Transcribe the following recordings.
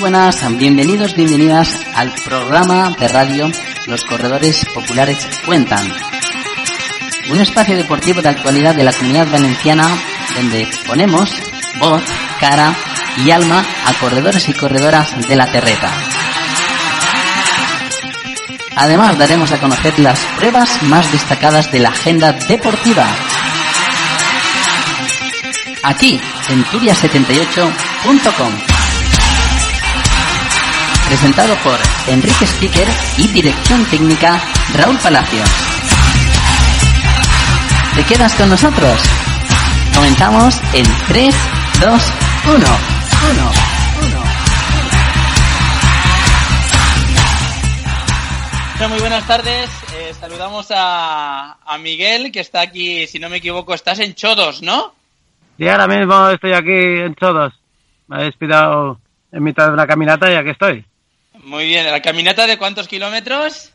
buenas, bienvenidos, bienvenidas al programa de radio Los Corredores Populares Cuentan. Un espacio deportivo de actualidad de la comunidad valenciana donde ponemos voz, cara y alma a corredores y corredoras de la terreta. Además daremos a conocer las pruebas más destacadas de la agenda deportiva. Aquí, en turia78.com. Presentado por Enrique Speaker y dirección técnica Raúl Palacios. ¿Te quedas con nosotros? Comenzamos en 3, 2, 1. 1. Muy buenas tardes. Eh, saludamos a, a, Miguel, que está aquí, si no me equivoco, estás en Chodos, ¿no? Sí, ahora mismo estoy aquí en Chodos. Me he despidado en mitad de una caminata y aquí estoy. Muy bien. ¿La caminata de cuántos kilómetros?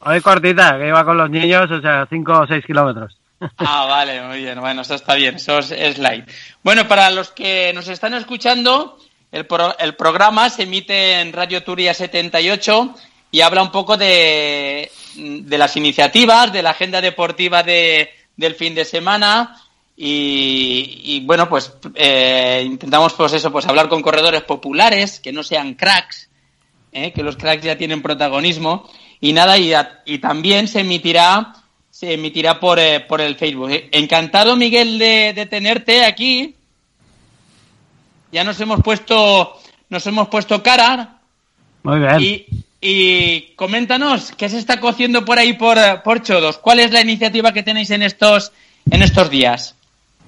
Hoy cortita, que iba con los niños, o sea, 5 o 6 kilómetros. Ah, vale, muy bien. Bueno, eso está bien, eso es, light. Bueno, para los que nos están escuchando, el, pro, el programa se emite en Radio Turia 78 y habla un poco de, de las iniciativas, de la agenda deportiva de, del fin de semana. Y, y bueno, pues eh, intentamos pues eso, pues hablar con corredores populares, que no sean cracks, ¿eh? que los cracks ya tienen protagonismo. Y nada, y, y también se emitirá se emitirá por, eh, por el Facebook. Encantado, Miguel, de, de, tenerte aquí. Ya nos hemos puesto, nos hemos puesto cara. Muy bien. Y, y coméntanos, ¿qué se está cociendo por ahí por, por Chodos? ¿Cuál es la iniciativa que tenéis en estos, en estos días?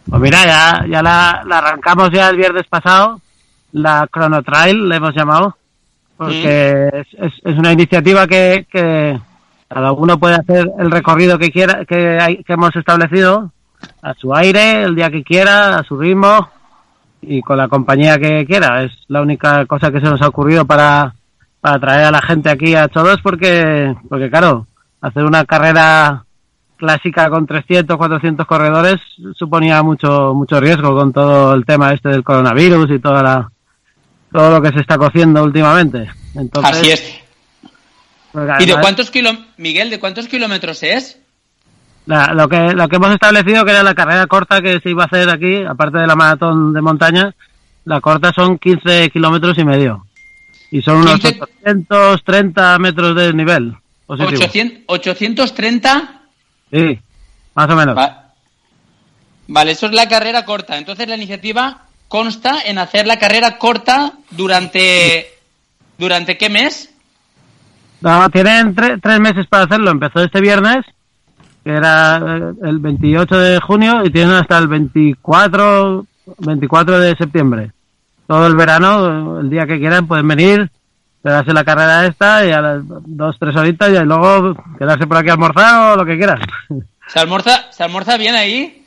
Pues mira, ya, ya la, la arrancamos ya el viernes pasado, la Chrono Trail, le hemos llamado, porque es, es, es, una iniciativa que, que cada uno puede hacer el recorrido que quiera, que, hay, que hemos establecido, a su aire, el día que quiera, a su ritmo y con la compañía que quiera. Es la única cosa que se nos ha ocurrido para, para traer a la gente aquí a todos porque, porque claro, hacer una carrera clásica con 300, 400 corredores suponía mucho, mucho riesgo con todo el tema este del coronavirus y toda la, todo lo que se está cociendo últimamente. Entonces, Así es. Pues ¿Y de cuántos kilómetros, Miguel, de cuántos kilómetros es? La, lo, que, lo que hemos establecido que era la carrera corta que se iba a hacer aquí, aparte de la maratón de montaña, la corta son 15 kilómetros y medio. Y son unos 15... 830 metros de nivel. Positivo. 800, 830 Sí, más o menos. Va vale, eso es la carrera corta. Entonces la iniciativa consta en hacer la carrera corta durante... ¿Durante qué mes? No, tienen tre tres meses para hacerlo. Empezó este viernes, que era el 28 de junio, y tienen hasta el 24, 24 de septiembre. Todo el verano, el día que quieran, pueden venir, quedarse la carrera esta y a las dos, tres horitas y luego quedarse por aquí a almorzar o lo que quieras. ¿Se almuerza, ¿se almuerza bien ahí?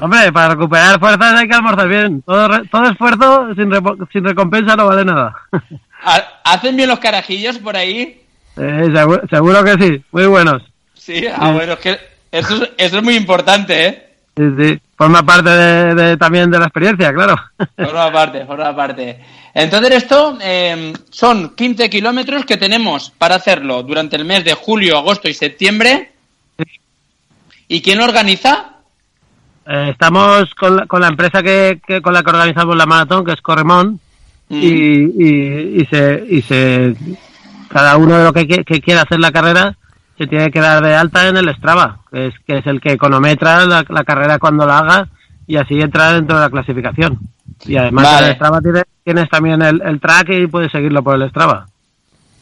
Hombre, para recuperar fuerzas hay que almorzar bien. Todo, todo esfuerzo sin, sin recompensa no vale nada. ¿Hacen bien los carajillos por ahí? Eh, seguro, seguro, que sí, muy buenos. Sí, ah, sí. bueno, es que eso, eso es muy importante, ¿eh? Sí, sí, forma parte de, de, también de la experiencia, claro. Forma parte, forma parte. Entonces esto eh, son 15 kilómetros que tenemos para hacerlo durante el mes de julio, agosto y septiembre. ¿Y quién lo organiza? Eh, estamos con la, con la empresa que, que, con la que organizamos la maratón, que es Corremón, mm. y, y, y, se, y se cada uno de los que, que, quiera hacer la carrera se tiene que dar de alta en el Strava, que es, que es el que econometra la, la carrera cuando la haga y así entra dentro de la clasificación. Y además vale. el Strava tiene, tienes también el, el, track y puedes seguirlo por el Strava.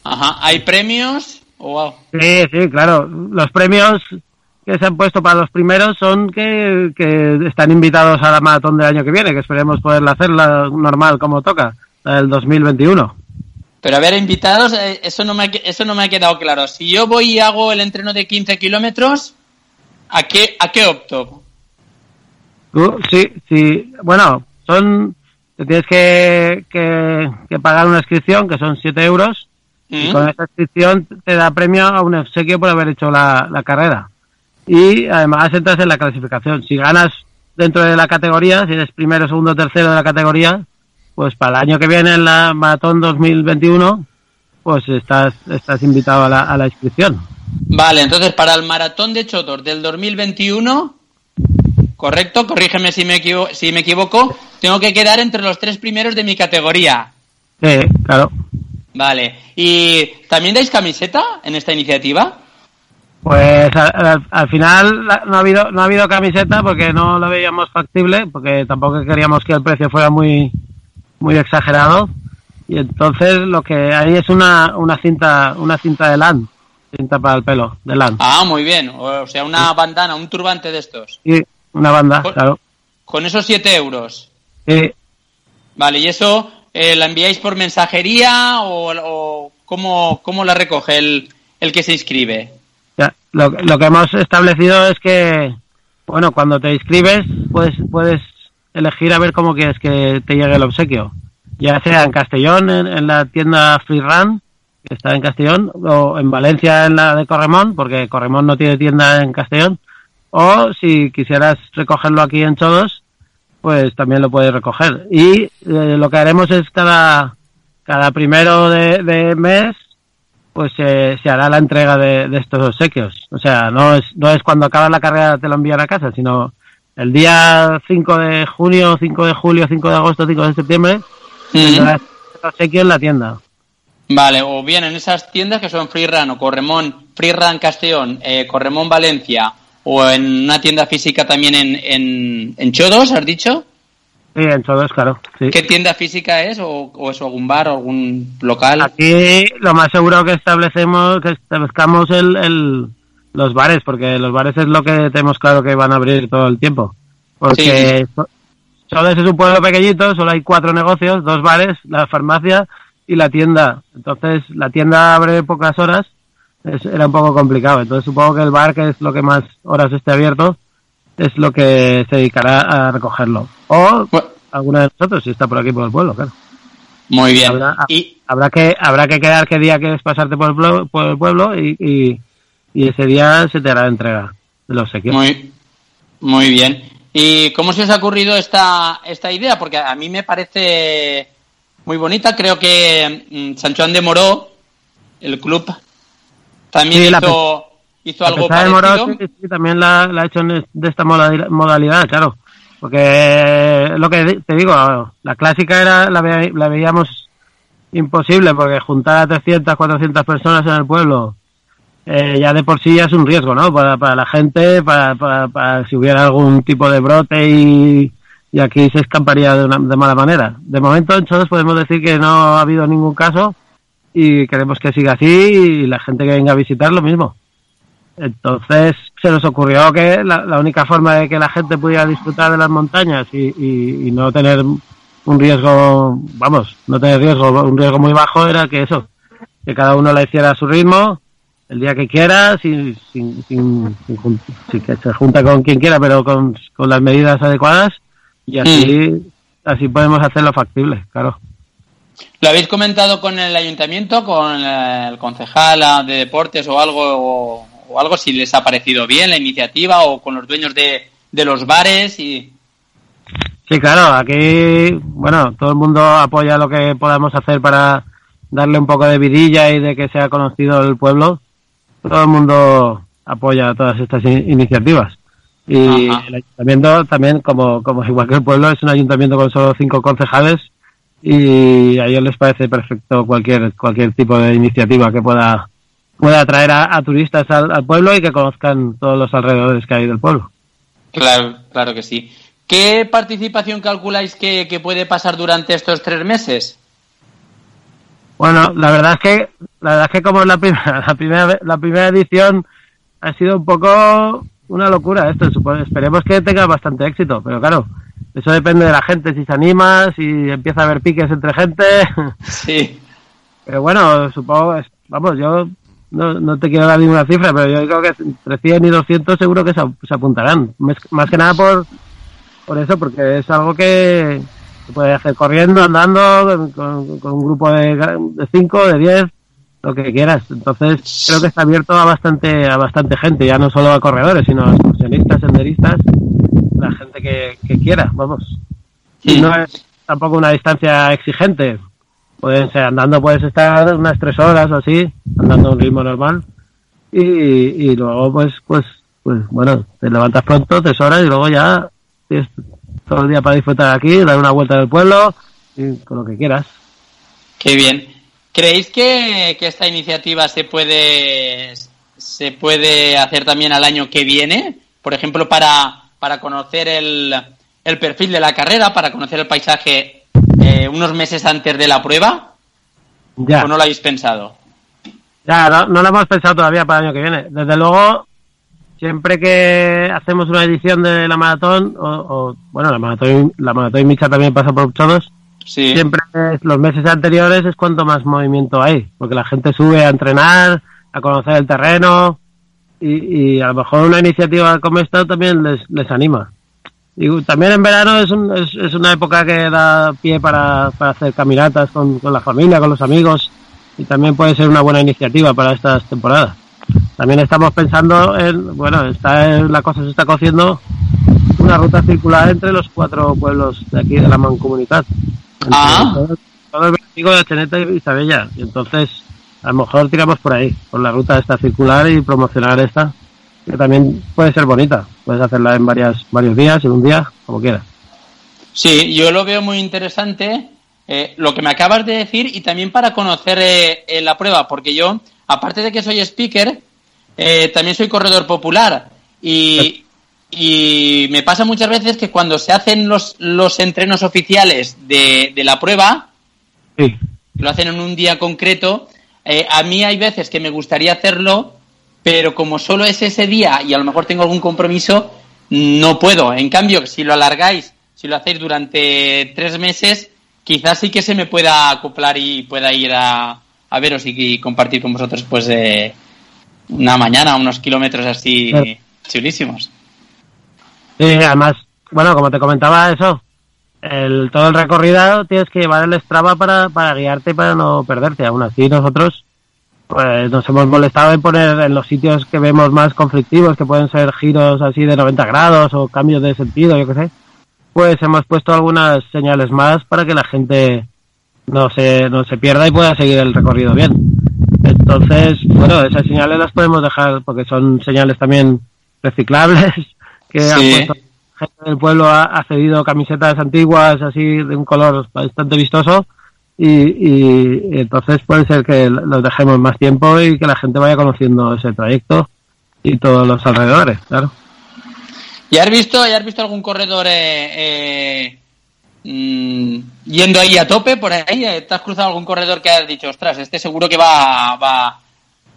Ajá, ¿hay premios? Wow. Sí, sí, claro. Los premios que se han puesto para los primeros son que, que están invitados a la maratón del año que viene, que esperemos poderla hacerla normal como toca, el 2021. Pero a ver, invitados, eh, eso no, me ha, eso no me ha quedado claro. Si yo voy y hago el entreno de 15 kilómetros, ¿a qué, ¿a qué opto? Uh, sí, sí. Bueno, son. Te tienes que, que, que, pagar una inscripción, que son 7 euros. ¿Mm? Y con esa inscripción te da premio a un obsequio por haber hecho la, la carrera. Y además entras en la clasificación. Si ganas dentro de la categoría, si eres primero, segundo, tercero de la categoría, pues para el año que viene en la Maratón 2021, pues estás, estás invitado a la, a la inscripción. Vale, entonces para el Maratón de Chotos del 2021, correcto, corrígeme si me, equivo si me equivoco, tengo que quedar entre los tres primeros de mi categoría. Sí, claro. Vale, ¿y también dais camiseta en esta iniciativa? Pues al, al, final no ha habido no ha habido camiseta porque no lo veíamos factible, porque tampoco queríamos que el precio fuera muy muy exagerado y entonces lo que hay es una, una cinta una cinta de LAN, cinta para el pelo de LAN. Ah, muy bien, o sea, una bandana, un turbante de estos. Sí, una banda, con, claro. Con esos 7 euros. Sí. Vale, ¿y eso eh, la enviáis por mensajería o, o cómo, cómo, la recoge el, el que se inscribe? Lo, lo, que hemos establecido es que, bueno, cuando te inscribes puedes, puedes elegir a ver cómo quieres que te llegue el obsequio. Ya sea en Castellón, en, en la tienda Free Run, que está en Castellón, o en Valencia en la de Corremón, porque Corremón no tiene tienda en Castellón, o si quisieras recogerlo aquí en Chodos, pues también lo puedes recoger. Y eh, lo que haremos es cada, cada primero de, de mes, pues eh, se hará la entrega de, de, estos obsequios. O sea, no es, no es cuando acaba la carrera te lo envían a casa, sino el día 5 de junio, 5 de julio, 5 de agosto, 5 de septiembre, mm -hmm. el obsequio en la tienda. Vale, o bien en esas tiendas que son Free Run o Corremón, Free Run Castellón, eh, Corremón Valencia, o en una tienda física también en, en, en Chodos, ¿has dicho? Sí, en Chodos, claro. Sí. ¿Qué tienda física es? ¿O, ¿O, es algún bar o algún local? Aquí lo más seguro que establecemos, que establezcamos el, el, los bares, porque los bares es lo que tenemos claro que van a abrir todo el tiempo. Porque sí. Es un pueblo pequeñito, solo hay cuatro negocios, dos bares, la farmacia y la tienda. Entonces, la tienda abre pocas horas es, era un poco complicado. Entonces supongo que el bar, que es lo que más horas esté abierto, es lo que se dedicará a recogerlo. O bueno. alguna de nosotros, si está por aquí por el pueblo, claro. Muy bien. Habrá, y... habrá que habrá que quedar qué día quieres pasarte por el pueblo, por el pueblo y, y, y, ese día se te hará entrega de los obsequios. Muy, muy bien. ¿Y cómo se os ha ocurrido esta, esta idea? Porque a mí me parece muy bonita. Creo que mm, San Juan de Moró, el club también sí, hizo, hizo algo parecido. Moró, sí, sí, también la, la ha hecho de esta modalidad, claro. Porque lo que te digo, la clásica era la, ve, la veíamos imposible porque juntar a 300, 400 personas en el pueblo eh, ya de por sí ya es un riesgo, ¿no? Para, para la gente, para, para, para, si hubiera algún tipo de brote y, y aquí se escaparía de, una, de mala manera. De momento en Chodos podemos decir que no ha habido ningún caso y queremos que siga así y la gente que venga a visitar lo mismo. Entonces se nos ocurrió que la, la única forma de que la gente pudiera disfrutar de las montañas y, y, y, no tener un riesgo, vamos, no tener riesgo, un riesgo muy bajo era que eso, que cada uno la hiciera a su ritmo, el día que quiera, sin, sin, sin, sin que se junta con quien quiera, pero con, con las medidas adecuadas y así, mm. así podemos hacerlo factible, claro. ¿Lo habéis comentado con el ayuntamiento, con el concejal de deportes o algo, o, o, algo, si les ha parecido bien la iniciativa o con los dueños de, de los bares? y Sí, claro, aquí, bueno, todo el mundo apoya lo que podamos hacer para darle un poco de vidilla y de que sea conocido el pueblo. Todo el mundo apoya todas estas in iniciativas. Y Ajá. el ayuntamiento también, como, como igual que el pueblo, es un ayuntamiento con solo cinco concejales y a ellos les parece perfecto cualquier cualquier tipo de iniciativa que pueda pueda atraer a, a turistas al, al, pueblo y que conozcan todos los alrededores que hay del pueblo. Claro, claro que sí. ¿Qué participación calculáis que, que puede pasar durante estos tres meses? Bueno, la verdad es que la verdad es que como la primera la primera la primera edición ha sido un poco una locura esto. Esperemos que tenga bastante éxito, pero claro, eso depende de la gente, si se anima, si empieza a haber piques entre gente. Sí. Pero bueno, supongo, vamos, yo no, no te quiero dar ninguna cifra, pero yo creo que entre 100 y 200 seguro que se, se apuntarán. Más, más, que nada por, por eso, porque es algo que se puede hacer corriendo, andando, con, con un grupo de 5, de 10, lo que quieras. Entonces creo que está abierto a bastante, a bastante gente, ya no solo a corredores, sino a excursionistas, senderistas, la gente que, que quiera, vamos. Sí. No es, tampoco una distancia exigente. Pueden ser, andando puedes estar unas tres horas o así, andando a un ritmo normal. Y, y luego, pues, pues, pues, bueno, te levantas pronto, tres horas y luego ya tienes todo el día para disfrutar aquí, dar una vuelta del pueblo y con lo que quieras. Qué bien. ¿Creéis que, que esta iniciativa se puede se puede hacer también al año que viene? Por ejemplo, para, para conocer el, el perfil de la carrera, para conocer el paisaje eh, unos meses antes de la prueba? Ya. ¿O no lo habéis pensado? Ya, no, no lo hemos pensado todavía para el año que viene. Desde luego, siempre que hacemos una edición de la maratón, o, o, bueno, la maratón, la maratón Micha también pasa por todos, Sí. siempre es- los meses anteriores es cuanto más movimiento hay, porque la gente sube a entrenar, a conocer el terreno, y, y a lo mejor una iniciativa como esta también les, les anima. Y también en verano es, un- es, es una época que da pie para, para hacer caminatas con, con la familia, con los amigos, y también puede ser una buena iniciativa para estas temporadas. También estamos pensando en, bueno, está la cosa se está cociendo una ruta circular entre los cuatro pueblos de aquí de la Mancomunidad. Ah. Todo, todo el Bertigo de Cheneta y Isabella. Y entonces, a lo mejor tiramos por ahí, por la ruta esta circular y promocionar esta, que también puede ser bonita. Puedes hacerla en varias, varios días, en un día, como quieras. Sí, yo lo veo muy interesante eh, lo que me acabas de decir y también para conocer eh, eh, la prueba, porque yo, aparte de que soy speaker, eh, también soy corredor popular y, y me pasa muchas veces que cuando se hacen los, los entrenos oficiales de, de la prueba, Sí. lo hacen en un día concreto, a mí hay veces que me gustaría hacerlo, pero como solo es ese día y a lo mejor tengo algún compromiso, no puedo. En cambio, si lo alargáis, si lo hacéis durante tres meses, quizás sí que se me pueda acoplar y pueda ir a, a veros y, y compartir con vosotros pues eh, una mañana, unos kilómetros así chulísimos. Sí, además, bueno, como te comentaba eso, el, todo el recorrido tienes que llevar el Strava para, para guiarte y para no perderte. Aún así, nosotros pues nos hemos molestado en poner en los sitios que vemos más conflictivos, que pueden ser giros así de 90 grados o cambios de sentido, yo qué sé, pues hemos puesto algunas señales más para que la gente no se, no se pierda y pueda seguir el recorrido bien. Entonces, bueno, esas señales las podemos dejar porque son señales también reciclables que Sí. han puesto gente del pueblo ha, ha cedido camisetas antiguas así de un color bastante vistoso y, y- y entonces puede ser que los dejemos más tiempo y que la gente vaya conociendo ese trayecto y todos los alrededores, claro. ¿Y has visto, ¿y has visto algún corredor eh, eh, mm, yendo ahí a tope por ahí? Eh, ¿Te has cruzado algún corredor que has dicho, ostras, este seguro que va, va,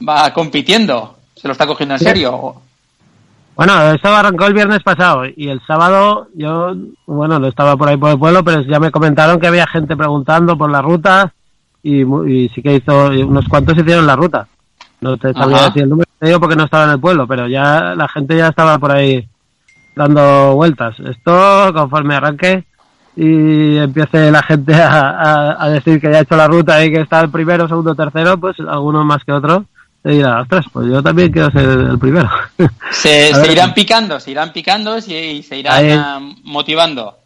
va compitiendo? ¿Se lo está cogiendo en serio? Bueno, esto arrancó el viernes pasado y el sábado yo, bueno, no estaba por ahí por el pueblo, pero ya me comentaron que había gente preguntando por la ruta y, y sí que hizo, unos cuantos hicieron la ruta. No te sabía decir el número, te digo porque no estaba en el pueblo, pero ya la gente ya estaba por ahí dando vueltas. Esto, conforme arranque y empiece la gente a, a- a decir que ya ha hecho la ruta y que está el primero, segundo, tercero, pues algunos más que otros, te dirá, ostras, pues yo también quiero ser el primero. Se, irán picando, se irán picando y, y se irán Ahí. ah, motivando.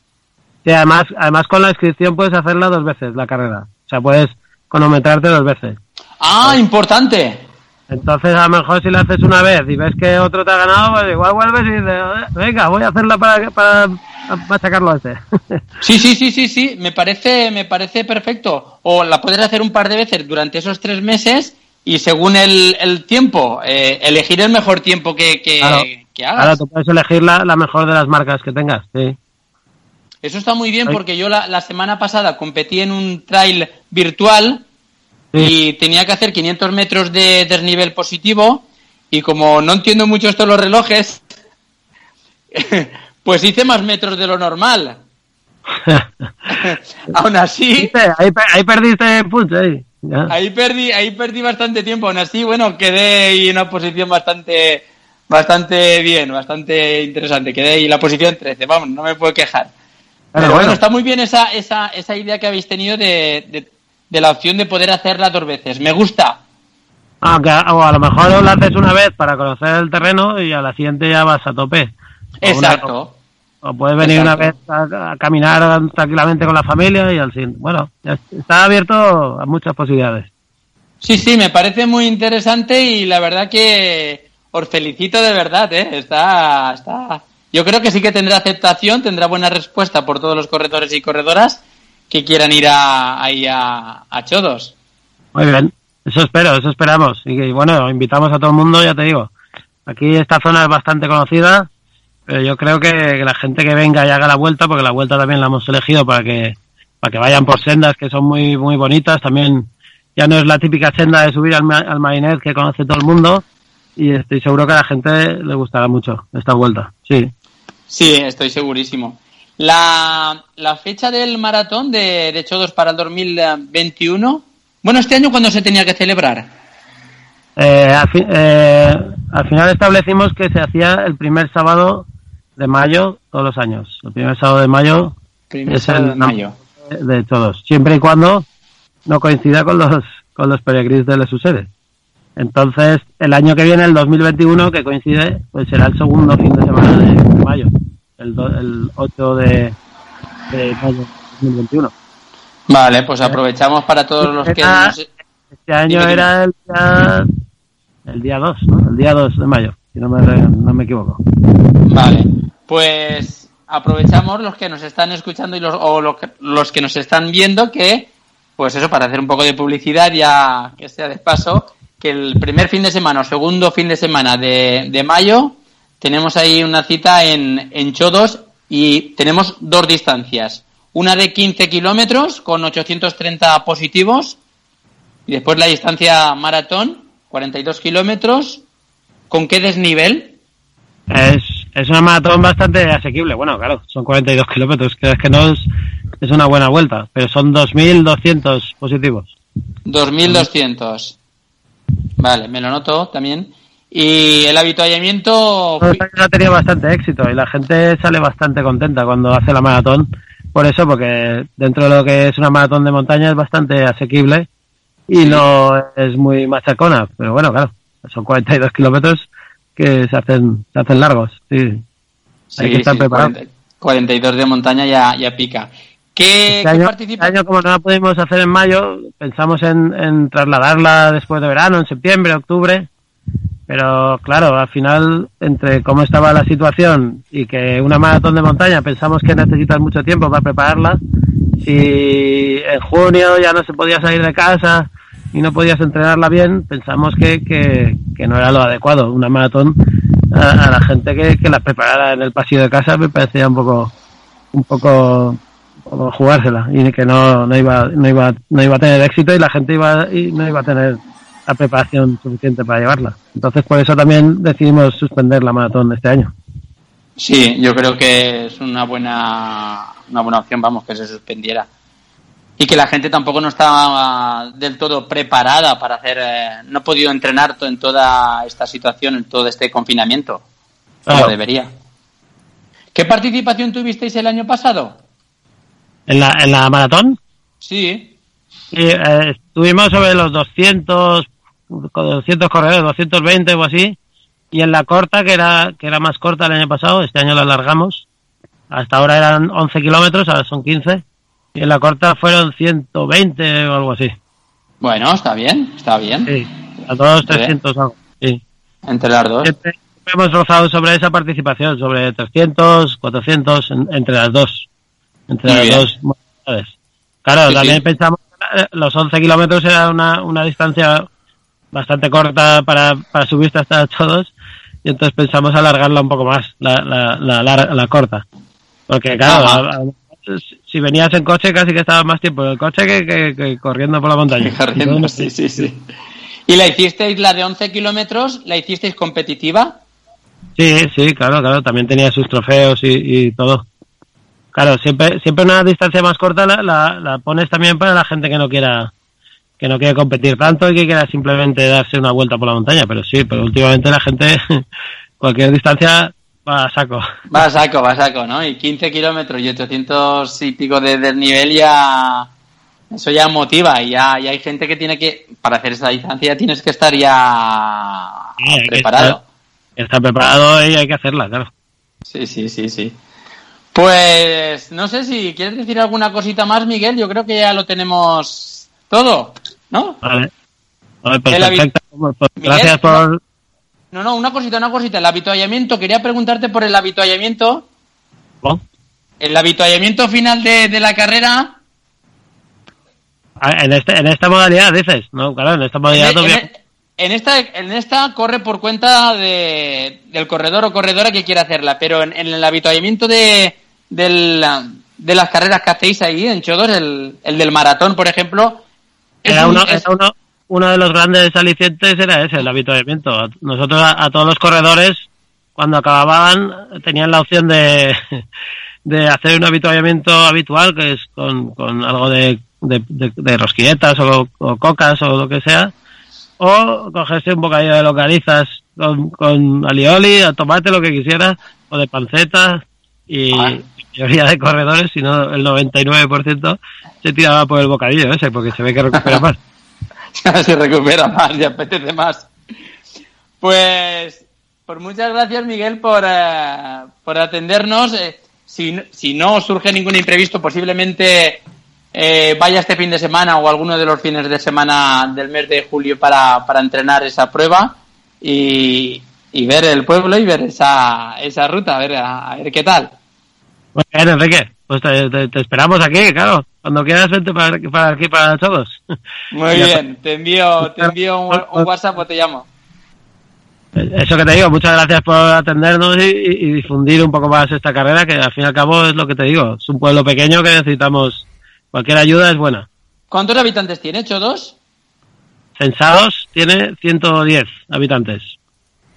Sí, además, además con la inscripción puedes hacerla dos veces, la carrera. O sea, puedes cronometrarte dos veces. ¡Ah, importante! Entonces, a lo mejor si la haces una vez y ves que otro te ha ganado, pues igual vuelves y dices, "Eh, venga, voy a hacerla para, para machacarlo a este. Sí, sí, sí, sí, sí, me parece, me parece perfecto. O la puedes hacer un par de veces durante esos tres meses y según el, el tiempo, eh, elegir el mejor tiempo que, que, Claro. que hagas. Ahora tú puedes elegir la, la mejor de las marcas que tengas, sí. Eso está muy bien porque yo la, la semana pasada competí en un trail virtual Sí. y tenía que hacer 500 metros de desnivel positivo y como no entiendo mucho esto de los relojes, pues hice más metros de lo normal. Aún así. Ahí, ahí perdiste punch, ahí. Ahí perdí, ahí perdí bastante tiempo. Aún así, bueno, quedé ahí en una posición bastante, bastante bien, bastante interesante. Quedé ahí en la posición 13, vamos, no me puedo quejar. Pero bueno, bueno. está muy bien esa, esa, esa idea que habéis tenido de, de, de la opción de poder hacerla dos veces. Me gusta. Aunque a, o a lo mejor lo haces una vez para conocer el terreno y a la siguiente ya vas a tope. Exacto. O puedes venir una vez a, caminar tranquilamente con la familia y al fin. Bueno, está abierto a muchas posibilidades. Sí, sí, me parece muy interesante y la verdad que os felicito de verdad, ¿eh? Está, está. Yo creo que sí que tendrá aceptación, tendrá buena respuesta por todos los corredores y corredoras que quieran ir a, ahí a, a Chodos. Muy bien, eso espero, eso esperamos. Y bueno, invitamos a todo el mundo, ya te digo. Aquí esta zona es bastante conocida, pero yo creo que, la gente que venga y haga la vuelta, porque la vuelta también la hemos elegido para que para que vayan por sendas que son muy muy bonitas. También ya no es la típica senda de subir al, al Marinet que conoce todo el mundo y estoy seguro que a la gente le gustará mucho esta vuelta. Sí. Sí, estoy segurísimo. La, la fecha del maratón de, de Chodos para el 2021, bueno, este año cuándo se tenía que celebrar? Eh, eh, al, final establecimos que se hacía el primer sábado de mayo todos los años. El primer sábado de mayo es el de mayo. de todos, siempre y cuando no coincida con los con los peregrinos de Les Entonces, el año que viene, el 2021, que coincide, pues será el segundo fin de semana de, mayo, el, el 8 de, de mayo 2021. Vale, pues aprovechamos para todos los que... Este año era el día el día 2, ¿no? El día 2 de mayo, si no me, no me equivoco. Vale, pues aprovechamos los que nos están escuchando y los, o los que, los que nos están viendo que, pues eso, para hacer un poco de publicidad, ya que sea de paso, que el primer fin de semana o segundo fin de semana de, de mayo tenemos ahí una cita en, en Chodos y tenemos dos distancias. Una de 15 kilómetros con 830 positivos y después la distancia maratón 42 kilómetros. ¿Con qué desnivel? Es, es una maratón bastante asequible. Bueno, claro, son 42 kilómetros, que es que no es, es una buena vuelta, pero son 2.200 positivos. 2.200. Vale, me lo noto también. Y el habituallamiento... Ha tenido bastante éxito y la gente sale bastante contenta cuando hace la maratón. Por eso, porque dentro de lo que es una maratón de montaña es bastante asequible y no es muy machacona, pero bueno, claro, son 42 kilómetros que se hacen, se hacen largos, sí. Hay que estar preparado. 42 de montaña ya, ya pica. ¿Qué, este, año, este año, como no la pudimos hacer en mayo, pensamos en, en trasladarla después de verano, en septiembre, octubre, pero claro, al final, entre cómo estaba la situación y que una maratón de montaña pensamos que necesitas mucho tiempo para prepararla, si en junio ya no se podía salir de casa, y no podías entrenarla bien, pensamos que, que, no era lo adecuado. Una maratón a, la gente que, que, la preparara en el pasillo de casa me parecía un poco un poco, jugársela y que no, no iba no iba no iba a tener éxito y la gente iba y no iba a tener la preparación suficiente para llevarla. Entonces por eso también decidimos suspender la maratón este año. Sí, yo creo que es una buena una buena opción, vamos, que se suspendiera y que la gente tampoco no estaba del todo preparada para hacer, eh, no ha podido entrenar en toda esta situación, en todo este confinamiento, como debería. ¿Qué participación tuvisteis el año pasado? ¿En la, en la maratón? Sí. Eh, estuvimos sobre los 200, 200 corredores, 220 o así, y en la corta, que era, que era más corta el año pasado, este año la alargamos, hasta ahora eran 11 kilómetros, ahora son 15 y en la corta fueron 120 o algo así. Bueno, está bien, está bien. Sí, a todos 300 algo, sí. Entre las dos. hemos rozado sobre esa participación, sobre 300, 400, entre las dos. Entre las dos Claro, también pensamos que los 11 kilómetros era una, una distancia bastante corta para, para subirse hasta todos y entonces pensamos alargarla un poco más, la, la, la, la, corta. Porque claro, si venías en coche casi que estabas más tiempo en el coche que, corriendo por la montaña. Corriendo, sí, sí, sí. ¿Y la hicisteis, la de 11 kilómetros, la hicisteis competitiva? Sí, sí, claro, claro, también tenía sus trofeos y, todo. Claro, siempre, siempre una distancia más corta la, la, pones también para la gente que no quiera que no quiere competir tanto y que quiera simplemente darse una vuelta por la montaña, pero sí, pero últimamente la gente cualquier distancia Va a saco. Va a saco, va a saco, ¿no? Y 15 kilómetros y 800 y pico de desnivel ya... Eso ya motiva y ya, hay gente que tiene que... Para hacer esa distancia tienes que estar ya preparado. Está, preparado y hay que hacerla, claro. Sí, sí, sí, sí. Pues no sé si quieres decir alguna cosita más, Miguel. Yo creo que ya lo tenemos todo, ¿no? Vale. Vale, pues perfecto. Pues gracias por. No, no, una cosita, una cosita. El habituallamiento, quería preguntarte por el habituallamiento. ¿Cómo? El habituallamiento final de, de la carrera. Ah, en, este, en esta modalidad, dices. No, claro, en esta modalidad. En, en, en esta, en esta corre por cuenta de, del corredor o corredora que quiere hacerla, pero en, el habituallamiento de, del, de las carreras que hacéis ahí en Chodos, el, el del maratón, por ejemplo. Era, uno, era uno, uno, de los grandes alicientes, era ese, el habituallamiento. Nosotros, a, todos los corredores, cuando acababan, tenían la opción de, de hacer un habituallamiento habitual, que es con, con algo de, de, de, rosquilletas o, o cocas o lo que sea o cogerse un bocadillo de localizas con, con alioli, tomate, lo que quisieras, o de panceta, y ah. la mayoría de corredores, si no el 99%, se tiraba por el bocadillo ese, porque se ve que recupera más. se recupera más, y apetece más. Pues, pues muchas gracias Miguel por, eh, por atendernos. Eh, si, si no surge ningún imprevisto, posiblemente eh, vaya este fin de semana o alguno de los fines de semana del mes de julio para, para entrenar esa prueba y, y ver el pueblo y ver esa, esa ruta, a ver, a, ver qué tal. Bueno, Enrique, pues te, esperamos aquí, claro. Cuando quieras, vente para, para aquí para todos. Muy bien, te envío, te envío un, WhatsApp o te llamo. Eso que te digo, muchas gracias por atendernos y, y, difundir un poco más esta carrera, que al fin y al cabo es lo que te digo. Es un pueblo pequeño que necesitamos Cualquier ayuda es buena. ¿Cuántos habitantes tiene, Chodos? Censados tiene 110 habitantes.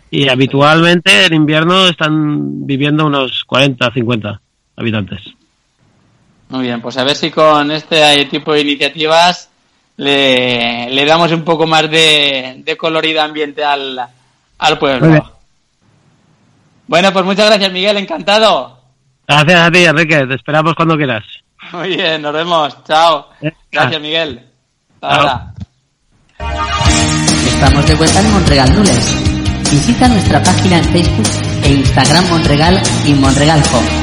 Y habitualmente en invierno están viviendo unos 40, 50 habitantes. Muy bien, pues a ver si con este tipo de iniciativas le, le damos un poco más de, de colorido ambiente al, al pueblo. Bueno, pues muchas gracias, Miguel, encantado. Gracias a ti, Enrique, te esperamos cuando quieras. Muy bien, nos vemos. Chao. Gracias, Miguel. Hasta Estamos de vuelta en Monregal Nules. Visita nuestra página en Facebook e Instagram Monregal y Monregal Home.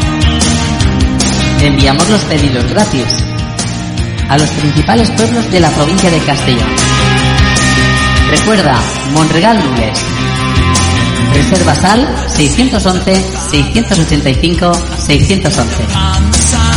Enviamos los pedidos gratis a los principales pueblos de la provincia de Castellón. Recuerda, Monregal Nules. Reserva sal 611 685 611.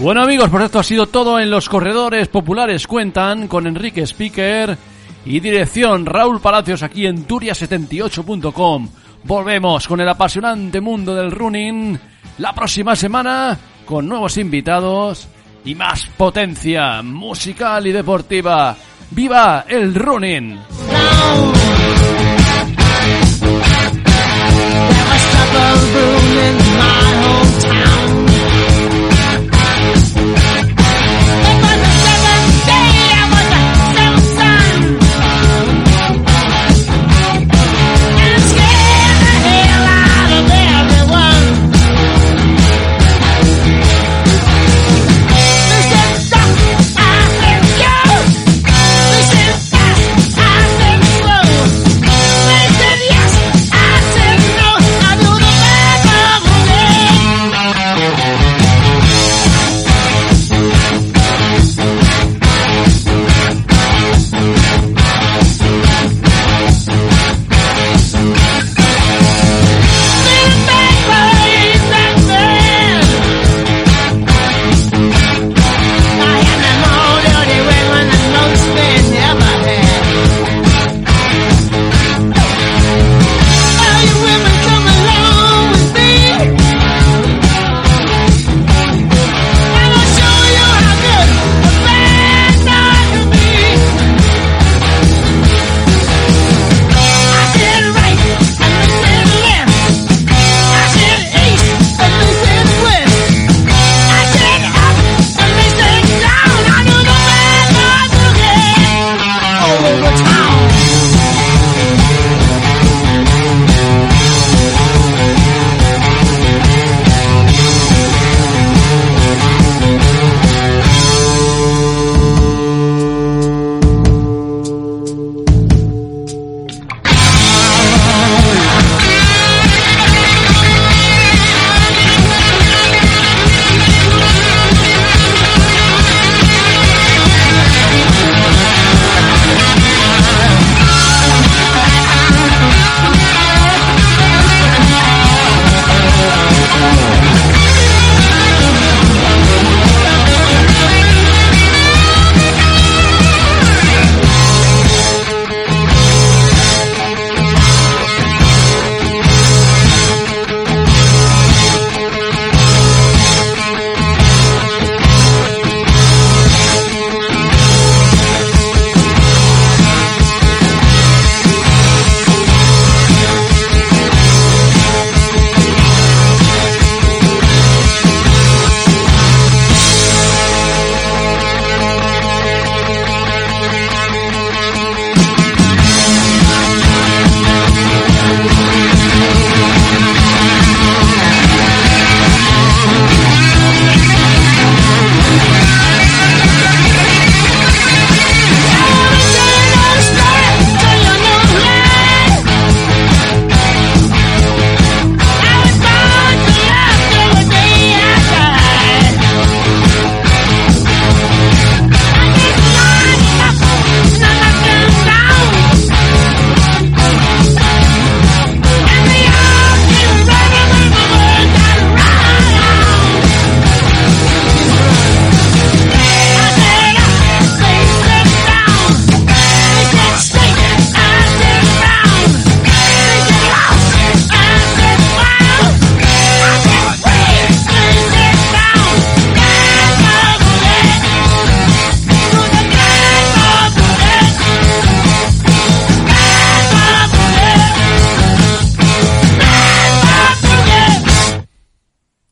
Bueno amigos, por esto ha sido todo en los corredores populares cuentan con Enrique Speaker y dirección Raúl Palacios aquí en turia78.com. Volvemos con el apasionante mundo del running la próxima semana con nuevos invitados y más potencia musical y deportiva. ¡Viva el running!